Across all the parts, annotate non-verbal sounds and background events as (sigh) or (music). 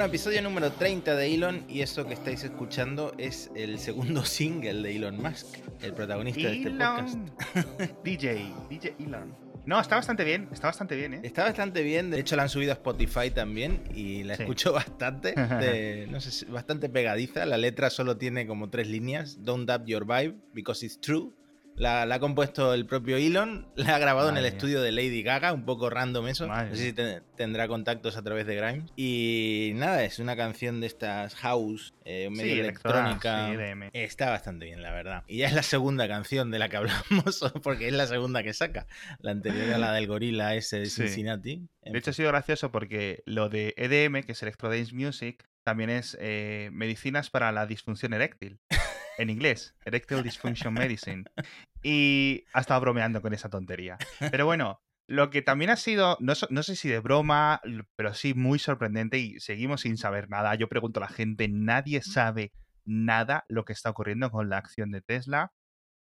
Bueno, episodio número 30 de Elon y eso que estáis escuchando es el segundo (laughs) single de Elon Musk, el protagonista de este podcast. (laughs) DJ, DJ Elon. No, está bastante bien, está bastante bien, ¿eh? Está bastante bien, de hecho la han subido a Spotify también y la escucho (laughs) bastante, no sé, bastante pegadiza, la letra solo tiene como tres líneas, Don't Doubt Your Vibe, Because It's True, la, ha compuesto el propio Elon, la ha grabado en el estudio de Lady Gaga, un poco random eso. no sé si tendrá contactos a través de Grimes. Y nada, es una canción de estas house, eh, medio electrónica. Está bastante bien, la verdad. Y ya es la segunda canción de la que (laughs) hablamos, porque es la segunda que saca. La anterior era la del gorila ese de Cincinnati. De hecho, ha sido gracioso porque lo de EDM, que es Electro Dance Music, también es eh, medicinas para la disfunción eréctil en inglés, Erectile Dysfunction Medicine. Y ha estado bromeando con esa tontería. Pero bueno, lo que también ha sido, no, sé si de broma, pero sí muy sorprendente y seguimos sin saber nada. Yo pregunto a la gente, nadie sabe nada lo que está ocurriendo con la acción de Tesla.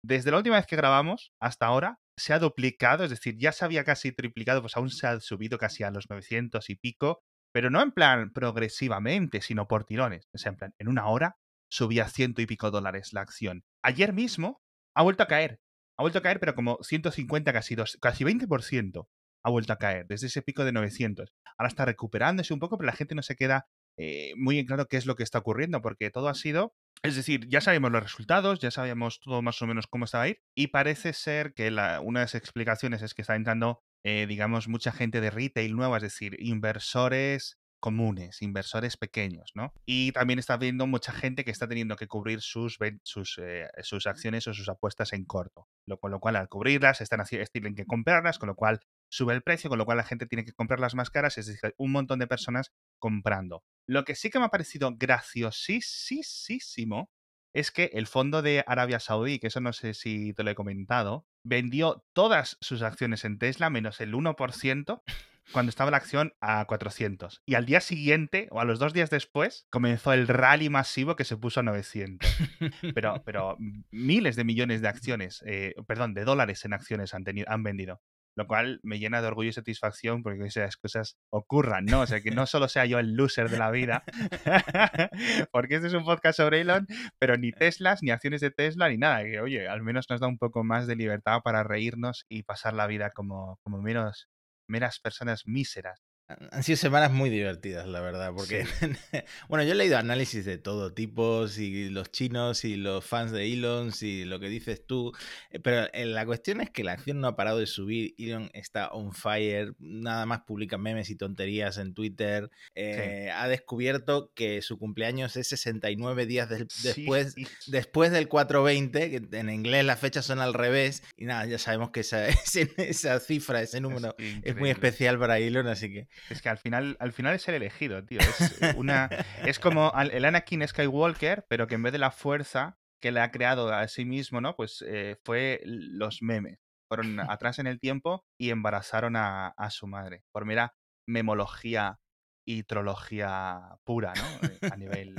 Desde la última vez que grabamos hasta ahora se ha duplicado, es decir, ya se había casi triplicado, pues aún se ha subido casi a los 900 y pico, pero no en plan progresivamente, sino por tirones. O sea, en plan, en una hora subía ciento y pico dólares la acción. Ayer mismo ha vuelto a caer. Ha vuelto a caer, pero como 150, casi, dos, casi 20% ha vuelto a caer, desde ese pico de 900. Ahora está recuperándose un poco, pero la gente no se queda eh, muy en claro qué es lo que está ocurriendo, porque todo ha sido es decir, ya sabemos los resultados, ya sabíamos todo más o menos cómo estaba a ir, y parece ser que la, una de las explicaciones es que está entrando, eh, digamos, mucha gente de retail nueva, es decir, inversores comunes, inversores pequeños, ¿no? Y también está viendo mucha gente que está teniendo que cubrir sus, sus, eh, sus acciones o sus apuestas en corto. Con lo cual, al cubrirlas, están tienen que comprarlas, con lo cual sube el precio, con lo cual la gente tiene que comprarlas más caras, es decir, un montón de personas comprando. Lo que sí que me ha parecido graciosísimo es que el fondo de Arabia Saudí, que eso no sé si te lo he comentado, vendió todas sus acciones en Tesla menos el 1% cuando estaba la acción a 400. Y al día siguiente, o a los dos días después, comenzó el rally masivo que se puso a 900. Pero, pero miles de millones de acciones, eh, perdón, de dólares en acciones han, tenido, han vendido lo cual me llena de orgullo y satisfacción porque esas cosas ocurran, ¿no? O sea, que no solo sea yo el loser de la vida, (laughs) porque este es un podcast sobre Elon, pero ni Teslas, ni acciones de Tesla, ni nada. Oye, al menos nos da un poco más de libertad para reírnos y pasar la vida como, como menos meras personas míseras. Han sido semanas muy divertidas, la verdad, porque, (laughs) bueno, yo he leído análisis de todo tipo, y los chinos y los fans de Elon, y lo que dices tú, eh, pero eh, la cuestión es que la acción no ha parado de subir, Elon está on fire, nada más publica memes y tonterías en Twitter, eh, ha descubierto que su cumpleaños es 69 días después, después del 420, que en inglés las fechas son al revés, y nada, ya sabemos que esa, (laughs) esa cifra, ese número es muy especial para Elon, así que... Es que al final, al final es el elegido, tío. Es, una, es como el Anakin Skywalker, pero que en vez de la fuerza que le ha creado a sí mismo, ¿no? Pues eh, fue los memes. Fueron (laughs) atrás en el tiempo y embarazaron a, su madre. Por mira, memología y trología pura, ¿no? Eh, a nivel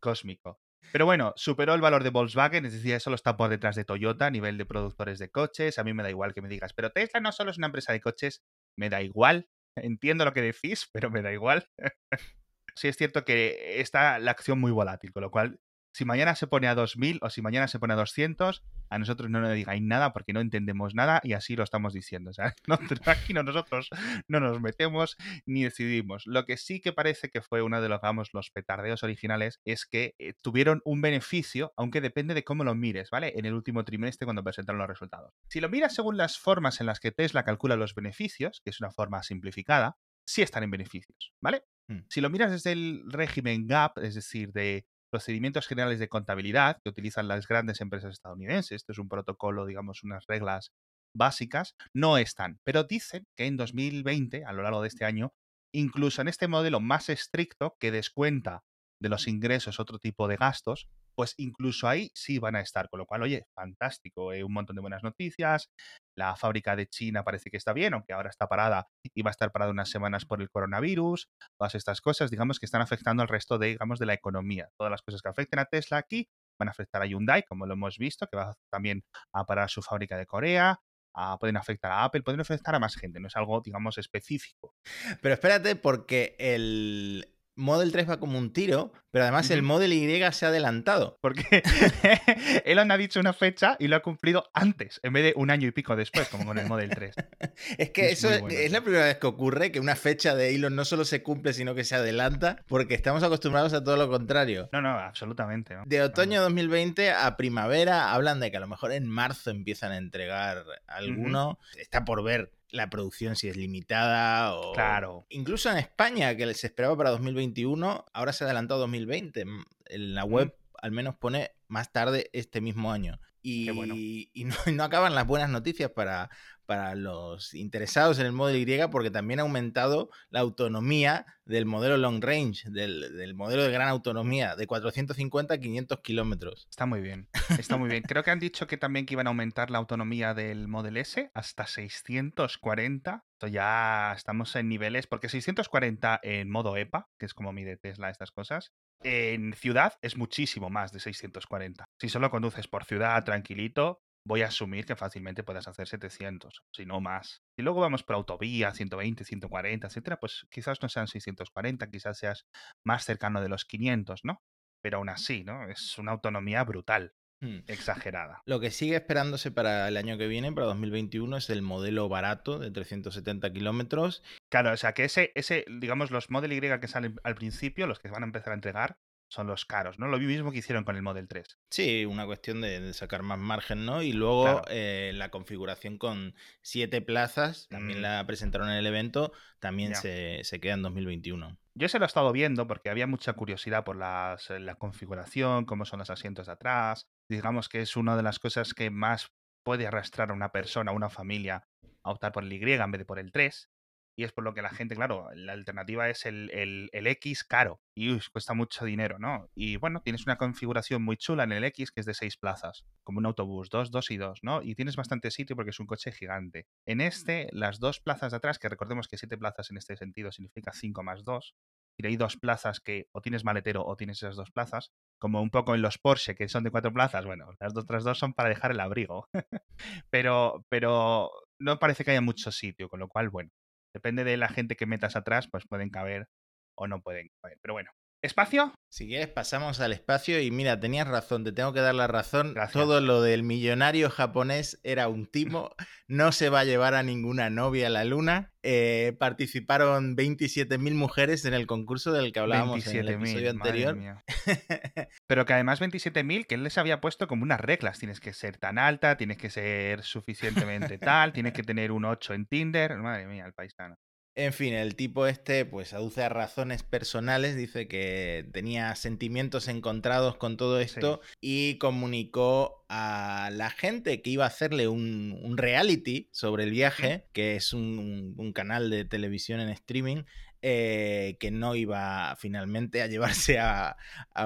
cósmico. Pero bueno, superó el valor de Volkswagen, es decir, eso lo está por detrás de Toyota a nivel de productores de coches. A mí me da igual que me digas, pero Tesla no solo es una empresa de coches, me da igual. Entiendo lo que decís, pero me da igual. (laughs) sí es cierto que está la acción muy volátil, con lo cual si mañana se pone a 2000 o si mañana se pone a 200, a nosotros no nos digáis nada porque no entendemos nada y así lo estamos diciendo. O sea, (laughs) no, aquí nosotros no nos metemos ni decidimos. Lo que sí que parece que fue uno de los, vamos, los petardeos originales es que eh, tuvieron un beneficio, aunque depende de cómo lo mires, ¿vale? En el último trimestre cuando presentaron los resultados. Si lo miras según las formas en las que Tesla calcula los beneficios, que es una forma simplificada, sí están en beneficios, ¿vale? Hmm. Si lo miras desde el régimen GAP, es decir, de procedimientos generales de contabilidad que utilizan las grandes empresas estadounidenses, esto es un protocolo, digamos, unas reglas básicas, no están, pero dicen que en 2020, a lo largo de este año, incluso en este modelo más estricto que descuenta de los ingresos otro tipo de gastos, pues incluso ahí sí van a estar. Con lo cual, oye, fantástico, eh, un montón de buenas noticias. La fábrica de China parece que está bien, aunque ahora está parada y va a estar parada unas semanas por el coronavirus. Todas estas cosas, digamos, que están afectando al resto de, digamos, de la economía. Todas las cosas que afecten a Tesla aquí van a afectar a Hyundai, como lo hemos visto, que va también a parar su fábrica de Corea. pueden afectar a Apple, pueden afectar a más gente, no es algo, digamos, específico. Pero espérate, porque el, Model 3 va como un tiro, pero además el Model Y se ha adelantado. Porque (laughs) (laughs) Elon ha dicho una fecha y lo ha cumplido antes, en vez de un año y pico después, como con el Model 3. (laughs) es que eso es, la primera vez que ocurre, que una fecha de Elon no solo se cumple, sino que se adelanta, porque estamos acostumbrados a todo lo contrario. No, no, absolutamente. De otoño 2020 a primavera hablan de que a lo mejor en marzo empiezan a entregar alguno. Está por ver la producción si es limitada o... Claro. Incluso en España, que se esperaba para 2021, ahora se ha adelantado 2020. En la web al menos pone más tarde este mismo año. Y, y (laughs) no, acaban las buenas noticias para, para los interesados en el modelo Y porque también ha aumentado la autonomía del modelo long range, del, modelo de gran autonomía, de 450 a 500 kilómetros. Está muy bien, está muy bien. Creo que han dicho que también que iban a aumentar la autonomía del Model S hasta 640. Esto ya estamos en niveles, porque 640 en modo EPA, que es como mide Tesla estas cosas, en ciudad es muchísimo más de 640. Si solo conduces por ciudad tranquilito, voy a asumir que fácilmente puedas hacer 700, si no más. Si luego vamos por autovía, 120, 140, etcétera, pues quizás no sean 640, quizás seas más cercano de los 500, ¿no? Pero aún así, ¿no? Es una autonomía brutal. Hmm. Exagerada. Lo que sigue esperándose para el año que viene, para 2021, es el modelo barato de 370 kilómetros. Claro, o sea que ese, ese, digamos, los Model Y que salen al principio, los que van a empezar a entregar, son los caros, ¿no? Lo mismo que hicieron con el Model 3. Sí, una cuestión de, sacar más margen, ¿no? Y luego eh, la configuración con siete plazas, también mm. la presentaron en el evento, también se, queda en 2021. Yo se lo he estado viendo porque había mucha curiosidad por la configuración, cómo son los asientos de atrás. Digamos que es una de las cosas que más puede arrastrar a una persona, a una familia, a optar por el Y en vez de por el 3. Y es por lo que la gente, claro, la alternativa es el, el, X caro y cuesta mucho dinero, ¿no? Y bueno, tienes una configuración muy chula en el X que es de seis plazas, como un autobús, dos, dos y dos, ¿no? Y tienes bastante sitio porque es un coche gigante. En este, las dos plazas de atrás, que recordemos que siete plazas en este sentido significa cinco más dos, y hay dos plazas que o tienes maletero o tienes esas dos plazas, como un poco en los Porsche que son de cuatro plazas, bueno, las otras dos son para dejar el abrigo. (laughs) pero, pero no parece que haya mucho sitio, con lo cual, bueno, Depende de la gente que metas atrás, pues pueden caber o no pueden caber. Pero bueno, ¿Espacio? Si quieres, pasamos al espacio y mira, tenías razón, te tengo que dar la razón. Todo lo del millonario japonés era un timo, no se va a llevar a ninguna novia a la luna. Eh, participaron 27.000 mujeres en el concurso del que hablábamos en el episodio anterior. Pero que además 27.000, que él les había puesto como unas reglas. Tienes que ser tan alta, tienes que ser suficientemente tal, tienes que tener un 8 en Tinder. Madre mía, el paisano. En fin, el tipo este, pues aduce a razones personales, dice que tenía sentimientos encontrados con todo esto y comunicó a la gente que iba a hacerle un, reality sobre el viaje, que es un, un, canal de televisión en streaming, eh, que no iba finalmente a llevarse a,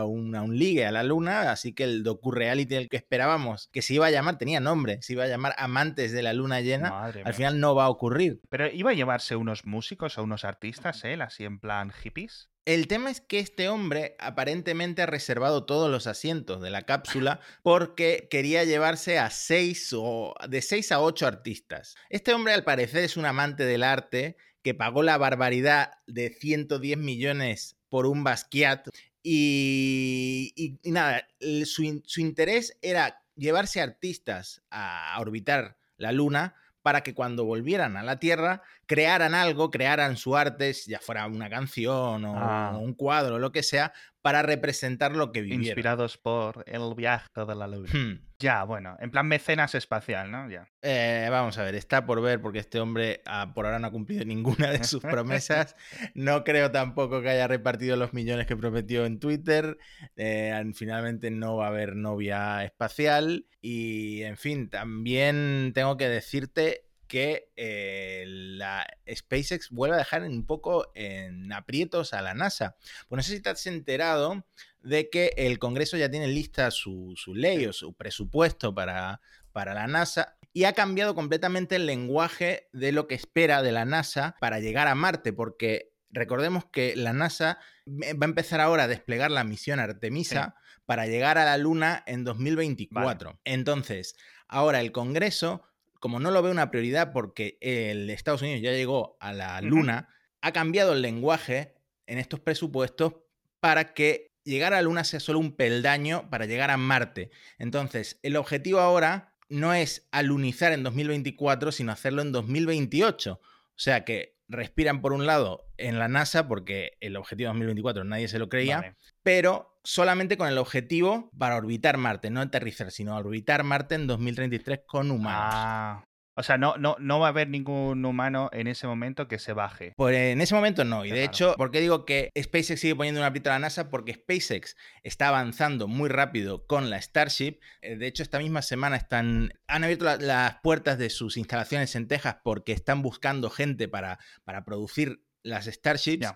un, ligue a la luna, así que el docu-reality el que esperábamos, que se iba a llamar, tenía nombre, se iba a llamar Amantes de la Luna Llena, al final no va a ocurrir. Pero iba a llevarse unos músicos o unos artistas, él, así en plan hippies. El tema es que este hombre aparentemente ha reservado todos los asientos de la cápsula (laughs) porque quería llevarse a seis o de seis a ocho artistas. Este hombre al parecer es un amante del arte que pagó la barbaridad de 110 millones por un Basquiat. Y, nada, su, su interés era llevarse artistas a orbitar la Luna para que cuando volvieran a la Tierra crearan algo, crearan su arte, ya fuera una canción o, ah. un cuadro o lo que sea, para representar lo que vivieron. Inspirados por el viaje de la luna. Hmm. Ya, bueno, en plan mecenas espacial, ¿no? Ya. Eh, vamos a ver, está por ver porque este hombre ah, por ahora no ha cumplido (laughs) ninguna de sus promesas. (laughs) No creo tampoco que haya repartido los millones que prometió en Twitter. Eh, finalmente no va a haber novia espacial. Y, en fin, también tengo que decirte que eh, la SpaceX vuelve a dejar un poco en aprietos a la NASA. Pues no sé si te has enterado de que el Congreso ya tiene lista su, ley o su presupuesto para, para la NASA y ha cambiado completamente el lenguaje de lo que espera de la NASA para llegar a Marte, porque recordemos que la NASA va a empezar ahora a desplegar la misión Artemisa para llegar a la Luna en 2024. Entonces, ahora el Congreso como no lo ve una prioridad porque el Estados Unidos ya llegó a la Luna, ha cambiado el lenguaje en estos presupuestos para que llegar a la Luna sea solo un peldaño para llegar a Marte. Entonces, el objetivo ahora no es alunizar en 2024, sino hacerlo en 2028. O sea que respiran por un lado en la NASA, porque el objetivo 2024 nadie se lo creía, pero solamente con el objetivo para orbitar Marte, no aterrizar, sino orbitar Marte en 2033 con humanos. Ah, o sea, no, no, no va a haber ningún humano en ese momento que se baje. Pues en ese momento no. Y de hecho, ¿por qué digo que SpaceX sigue poniendo una pita a la NASA? Porque SpaceX está avanzando muy rápido con la Starship. Eh, de hecho, esta misma semana están, han abierto las puertas de sus instalaciones en Texas porque están buscando gente para, para producir las Starships.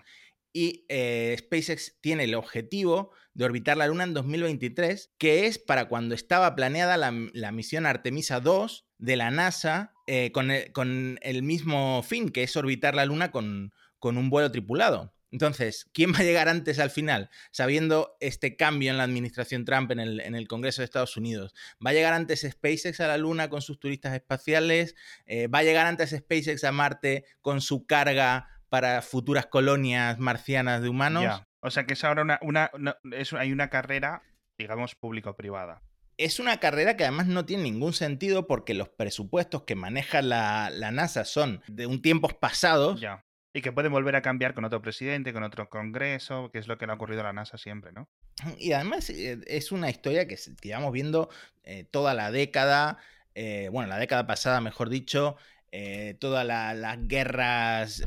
Y eh, SpaceX tiene el objetivo de orbitar la Luna en 2023, que es para cuando estaba planeada la, misión Artemisa 2 de la NASA eh, con, el, mismo fin, que es orbitar la Luna con, un vuelo tripulado. Entonces, ¿quién va a llegar antes al final? Sabiendo este cambio en la administración Trump en el, Congreso de Estados Unidos. ¿Va a llegar antes SpaceX a la Luna con sus turistas espaciales? Eh, ¿Va a llegar antes SpaceX a Marte con su carga para futuras colonias marcianas de humanos? O sea que es ahora una, hay una carrera, digamos, público-privada es una carrera que además no tiene ningún sentido porque los presupuestos que maneja la, NASA son de un tiempos pasados. Ya. Y que pueden volver a cambiar con otro presidente, con otro congreso, que es lo que le ha ocurrido a la NASA siempre, ¿no? (clears throat) Y además eh, es una historia que, llevamos viendo eh, toda la década, eh, bueno, la década pasada, mejor dicho, todas las guerras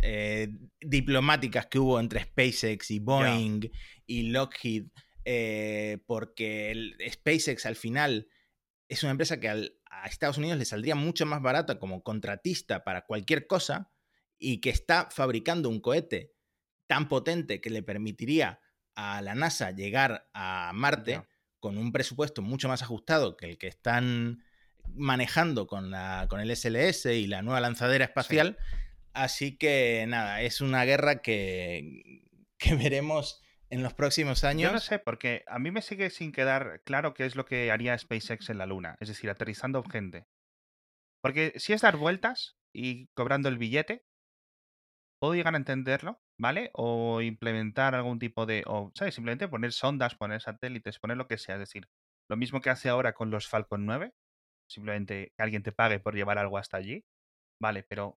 diplomáticas que hubo entre SpaceX y Boeing y Lockheed eh, porque el SpaceX al final es una empresa que a Estados Unidos le saldría mucho más barata como contratista para cualquier cosa y que está fabricando un cohete tan potente que le permitiría a la NASA llegar a Marte con un presupuesto mucho más ajustado que el que están manejando con, la, con el SLS y la nueva lanzadera espacial. Así que nada, es una guerra que, que veremos en los próximos años. Yo no sé, porque a mí me sigue sin quedar claro qué es lo que haría SpaceX en la Luna, es decir, aterrizando gente. Porque si es dar vueltas y cobrando el billete, puedo llegar a entenderlo, ¿vale? O implementar algún tipo de, o, ¿sabes? Simplemente poner sondas, poner satélites, poner lo que sea, es decir, lo mismo que hace ahora con los Falcon 9, simplemente que alguien te pague por llevar algo hasta allí, ¿vale? Pero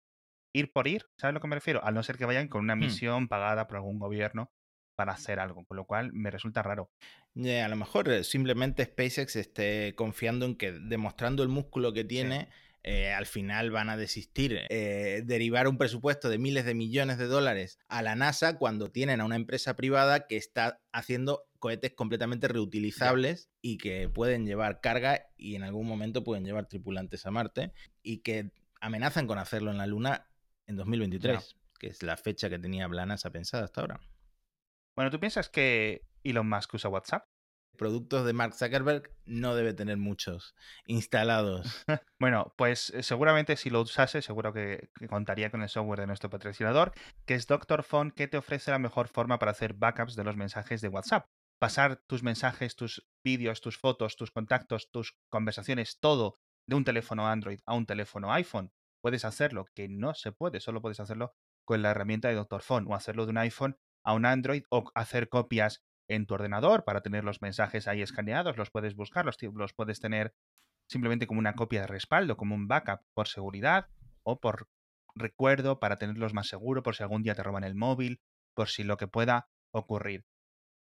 ir por ir, ¿sabes a lo que me refiero? Al no ser que vayan con una hmm. misión pagada por algún gobierno para hacer algo, con lo cual me resulta raro. a lo mejor eh, simplemente SpaceX esté confiando en que demostrando el músculo que tiene, eh, al final van a desistir. Eh, derivar un presupuesto de miles de millones de dólares a la NASA cuando tienen a una empresa privada que está haciendo cohetes completamente reutilizables y que pueden llevar carga y en algún momento pueden llevar tripulantes a Marte y que amenazan con hacerlo en la Luna en 2023, que es la fecha que tenía la NASA pensada hasta ahora. Bueno, ¿tú piensas que Elon Musk usa WhatsApp? Productos de Mark Zuckerberg no debe tener muchos instalados. (laughs) bueno, pues eh, seguramente si lo usase, seguro que, contaría con el software de nuestro patrocinador, que es Doctor Phone, que te ofrece la mejor forma para hacer backups de los mensajes de WhatsApp. Pasar tus mensajes, tus vídeos, tus fotos, tus contactos, tus conversaciones, todo de un teléfono Android a un teléfono iPhone. Puedes hacerlo, que no se puede, solo puedes hacerlo con la herramienta de Doctor Phone o hacerlo de un iPhone a un Android o hacer copias en tu ordenador para tener los mensajes ahí escaneados, los puedes buscar, los, puedes tener simplemente como una copia de respaldo, como un backup por seguridad o por recuerdo para tenerlos más seguro por si algún día te roban el móvil, por si lo que pueda ocurrir.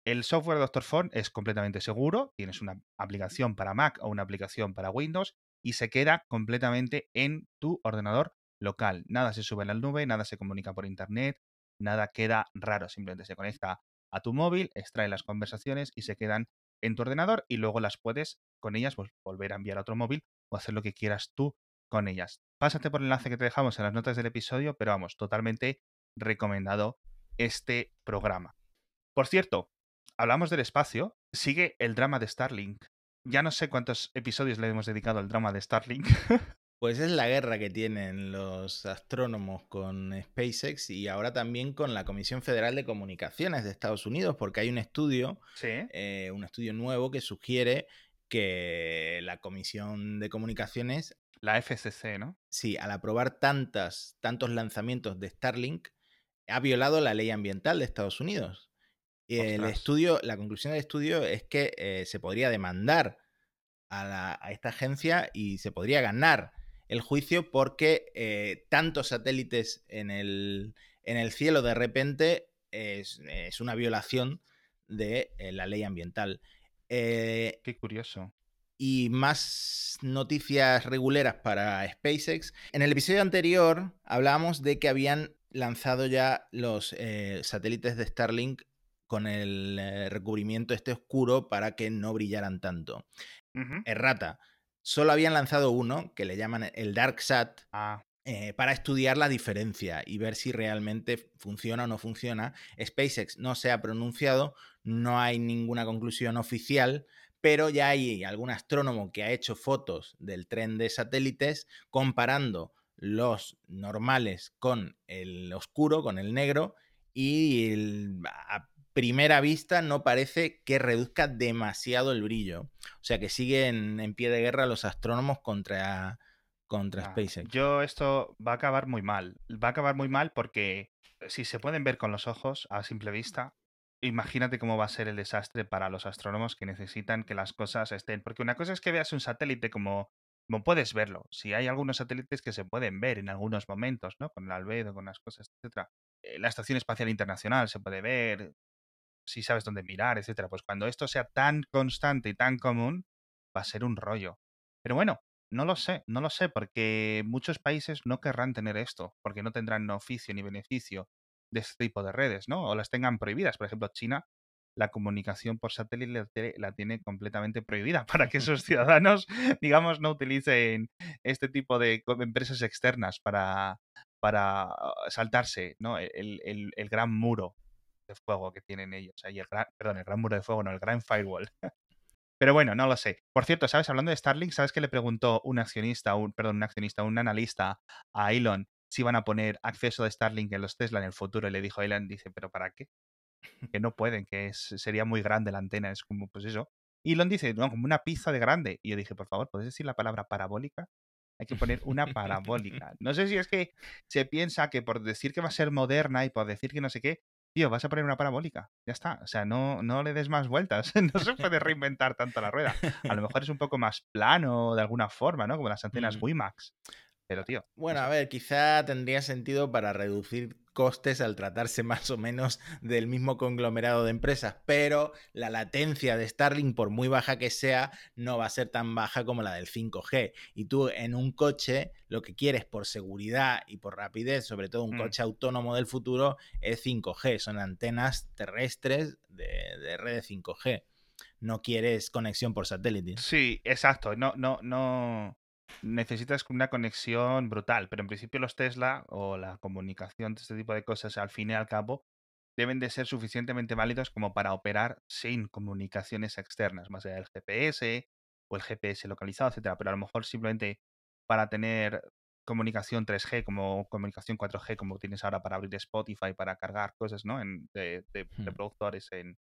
El software Doctor Phone es completamente seguro, tienes una aplicación para Mac o una aplicación para Windows y se queda completamente en tu ordenador local. Nada se sube en la nube, nada se comunica por internet, nada queda raro, simplemente se conecta a tu móvil, extrae las conversaciones y se quedan en tu ordenador y luego las puedes con ellas volver a enviar a otro móvil o hacer lo que quieras tú con ellas. Pásate por el enlace que te dejamos en las notas del episodio, pero vamos, totalmente recomendado este programa. Por cierto, hablamos del espacio, sigue el drama de Starlink. Ya no sé cuántos episodios le hemos dedicado al drama de Starlink. (laughs) Pues es la guerra que tienen los astrónomos con SpaceX y ahora también con la Comisión Federal de Comunicaciones de Estados Unidos, porque hay un estudio, eh, un estudio nuevo que sugiere que la Comisión de Comunicaciones... La FCC, ¿no? Sí, al aprobar tantas, tantos lanzamientos de Starlink, ha violado la ley ambiental de Estados Unidos. El estudio, la conclusión del estudio es que eh, se podría demandar a, esta agencia y se podría ganar el juicio porque eh, tantos satélites en el, en el, cielo de repente es, una violación de eh, la ley ambiental. Qué curioso. Y más noticias reguleras para SpaceX. En el episodio anterior hablábamos de que habían lanzado ya los satélites de Starlink con el eh, recubrimiento este oscuro para que no brillaran tanto. Errata. Solo habían lanzado uno, que le llaman el DarkSat, ah. eh, para estudiar la diferencia y ver si realmente funciona o no funciona. SpaceX no se ha pronunciado, no hay ninguna conclusión oficial, pero ya hay algún astrónomo que ha hecho fotos del tren de satélites comparando los normales con el oscuro, con el negro, y el, primera vista no parece que reduzca demasiado el brillo. O sea que siguen en pie de guerra los astrónomos contra, contra SpaceX. Yo esto va a acabar muy mal. Va a acabar muy mal porque si se pueden ver con los ojos a simple vista, imagínate cómo va a ser el desastre para los astrónomos que necesitan que las cosas estén. Porque una cosa es que veas un satélite como, como puedes verlo. Si hay algunos satélites que se pueden ver en algunos momentos, ¿no? Con el albedo, con las cosas, etcétera. Eh, la Estación Espacial Internacional se puede ver, si sabes dónde mirar, etcétera. Pues cuando esto sea tan constante y tan común, va a ser un rollo. Pero bueno, no lo sé, no lo sé, porque muchos países no querrán tener esto, porque no tendrán oficio ni beneficio de este tipo de redes, ¿no? O las tengan prohibidas. Por ejemplo, China, la comunicación por satélite la tiene completamente prohibida (laughs) para que sus ciudadanos, digamos, no utilicen este tipo de empresas externas para, para saltarse, ¿no? El, el gran muro de fuego que tienen ellos. El gran, perdón, el gran muro de fuego, no, el gran firewall. (laughs) Pero bueno, no lo sé. Por cierto, ¿sabes? Hablando de Starlink, ¿sabes que le preguntó un accionista, un, perdón, un accionista, un analista a Elon si iban a poner acceso de Starlink en los Tesla en el futuro? Y le dijo a Elon, dice, ¿pero para qué? (laughs) Que no pueden, que sería muy grande la antena. Es como, pues eso. Elon dice, no, como una pizza de grande. Y yo dije, por favor, ¿puedes decir la palabra parabólica? Hay que poner una parabólica. No sé si es que se piensa que por decir que va a ser moderna y por decir que no sé qué, tío, vas a poner una parabólica. Ya está. O sea, no, no le des más vueltas. (laughs) no se puede reinventar tanto la rueda. A lo (laughs) mejor es un poco más plano de alguna forma, ¿no? Como las antenas mm. WiMAX. Pero, tío. Bueno, a ver, quizá tendría sentido para reducir costes al tratarse (laughs) más o menos del mismo conglomerado de empresas, pero la latencia de Starlink, por muy baja que sea, no va a ser tan baja como la del 5G. Y tú en un coche lo que quieres por seguridad y por rapidez, sobre todo un mm. coche autónomo del futuro, es 5G, son antenas terrestres de, de red 5G. No quieres conexión por satélite. Sí, exacto. No, no, no necesitas una conexión brutal, pero en principio los Tesla o la comunicación, este tipo de cosas, al fin y al cabo, deben de ser suficientemente válidos como para operar sin comunicaciones externas, más allá del GPS o el GPS localizado, etcétera, pero a lo mejor simplemente para tener comunicación 3G como comunicación 4G como tienes ahora para abrir Spotify, para cargar cosas, ¿no? En, de, de, hmm. reproductores en,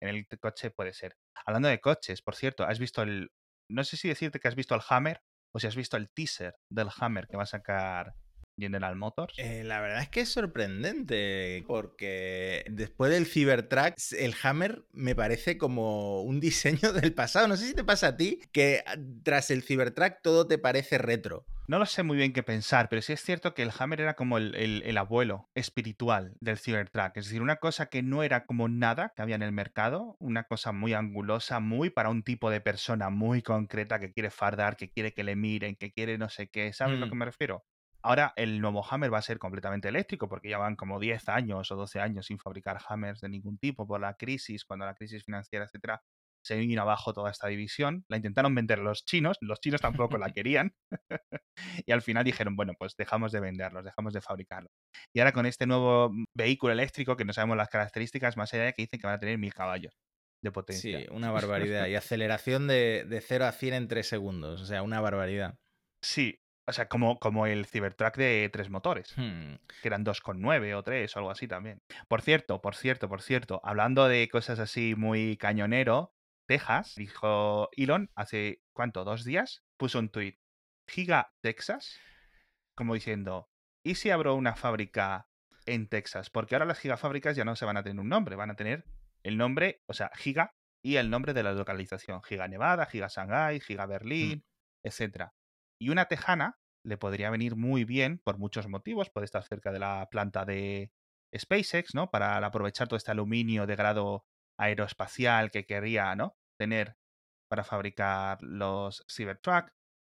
en el coche puede ser. Hablando de coches, por cierto, ¿has visto el... No sé si decirte que has visto el Hammer o si has visto el teaser del Hammer que va a sacar General Motors. Eh, la verdad es que es sorprendente porque después del Cybertruck, el Hammer me parece como un diseño (laughs) del pasado. No sé si te pasa a ti que ah, tras el Cybertruck todo te parece retro. No lo sé muy bien qué pensar, pero sí es cierto que el Hammer era como el, abuelo espiritual del Cybertruck. Es decir, una cosa que no era como nada que había en el mercado, una cosa muy angulosa, muy para un tipo de persona muy concreta que quiere fardar, que quiere que le miren, que quiere no sé qué. ¿Sabes a lo mm. que me refiero? Ahora el nuevo Hammer va a ser completamente eléctrico porque ya van como 10 años o 12 años sin fabricar Hammers de ningún tipo por la crisis, cuando la crisis financiera, etcétera, se vino abajo toda esta división. La intentaron vender los chinos, los chinos tampoco la (laughs) querían. (laughs) y al final dijeron, bueno, pues dejamos de venderlos, dejamos de fabricarlos. Y ahora con este nuevo vehículo eléctrico, que no sabemos las características, más allá de que dicen que van a tener mil caballos de potencia. Sí, una barbaridad. y aceleración de, de 0 a 100 en 3 segundos. O sea, una barbaridad. Sí, o sea, como, como el Cybertruck de tres motores, hmm. que eran 2,9 o 3 o algo así también. Por cierto, por cierto, por cierto, hablando de cosas así muy cañonero, Texas, dijo Elon hace, ¿cuánto? ¿Dos días? Puso un tweet. Giga Texas, como diciendo, ¿y si abro una fábrica en Texas, porque ahora las gigafábricas ya no se van a tener un nombre, van a tener el nombre, o sea, giga y el nombre de la localización, Giga Nevada, Giga Shanghai, Giga Berlín, mm. etc. Y una tejana le podría venir muy bien por muchos motivos, puede estar cerca de la planta de SpaceX, ¿no? Para aprovechar todo este aluminio de grado aeroespacial que querría, ¿no? Tener para fabricar los Cybertruck,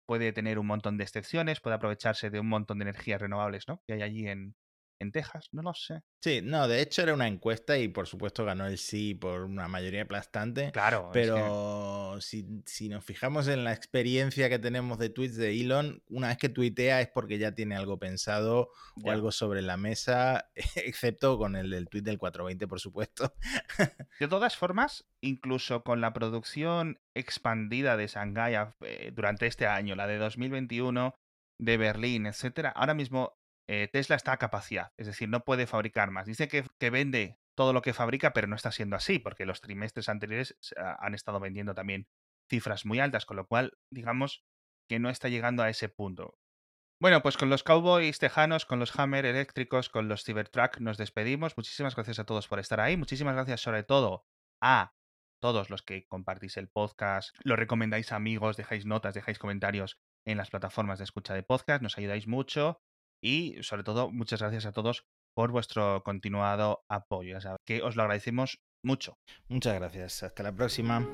puede tener un montón de excepciones, puede aprovecharse de un montón de energías renovables, ¿no? Que hay allí en, en Texas, no lo sé. Sí, no, de hecho era una encuesta y por supuesto ganó el sí por una mayoría aplastante. Claro. Pero si, nos fijamos en la experiencia que tenemos de tweets de Elon, una vez que tuitea es porque ya tiene algo pensado o algo sobre la mesa, (laughs) excepto con el del tweet del 420, por supuesto. (laughs) De todas formas, incluso con la producción expandida de Shanghai eh, durante este año, la de 2021, de Berlín, etcétera, ahora mismo eh, Tesla está a capacidad, es decir, no puede fabricar más. Dice que, vende todo lo que fabrica, pero no está siendo así, porque los trimestres anteriores han estado vendiendo también cifras muy altas, con lo cual, digamos que no está llegando a ese punto. Bueno, pues con los Cowboys tejanos, con los Hammer eléctricos, con los Cybertruck nos despedimos. Muchísimas gracias a todos por estar ahí. Muchísimas gracias sobre todo a todos los que compartís el podcast, lo recomendáis a amigos, dejáis notas, dejáis comentarios en las plataformas de escucha de podcast, nos ayudáis mucho. Y sobre todo, muchas gracias a todos por vuestro continuado apoyo. Ya que os lo agradecemos mucho. Muchas gracias. Hasta la próxima.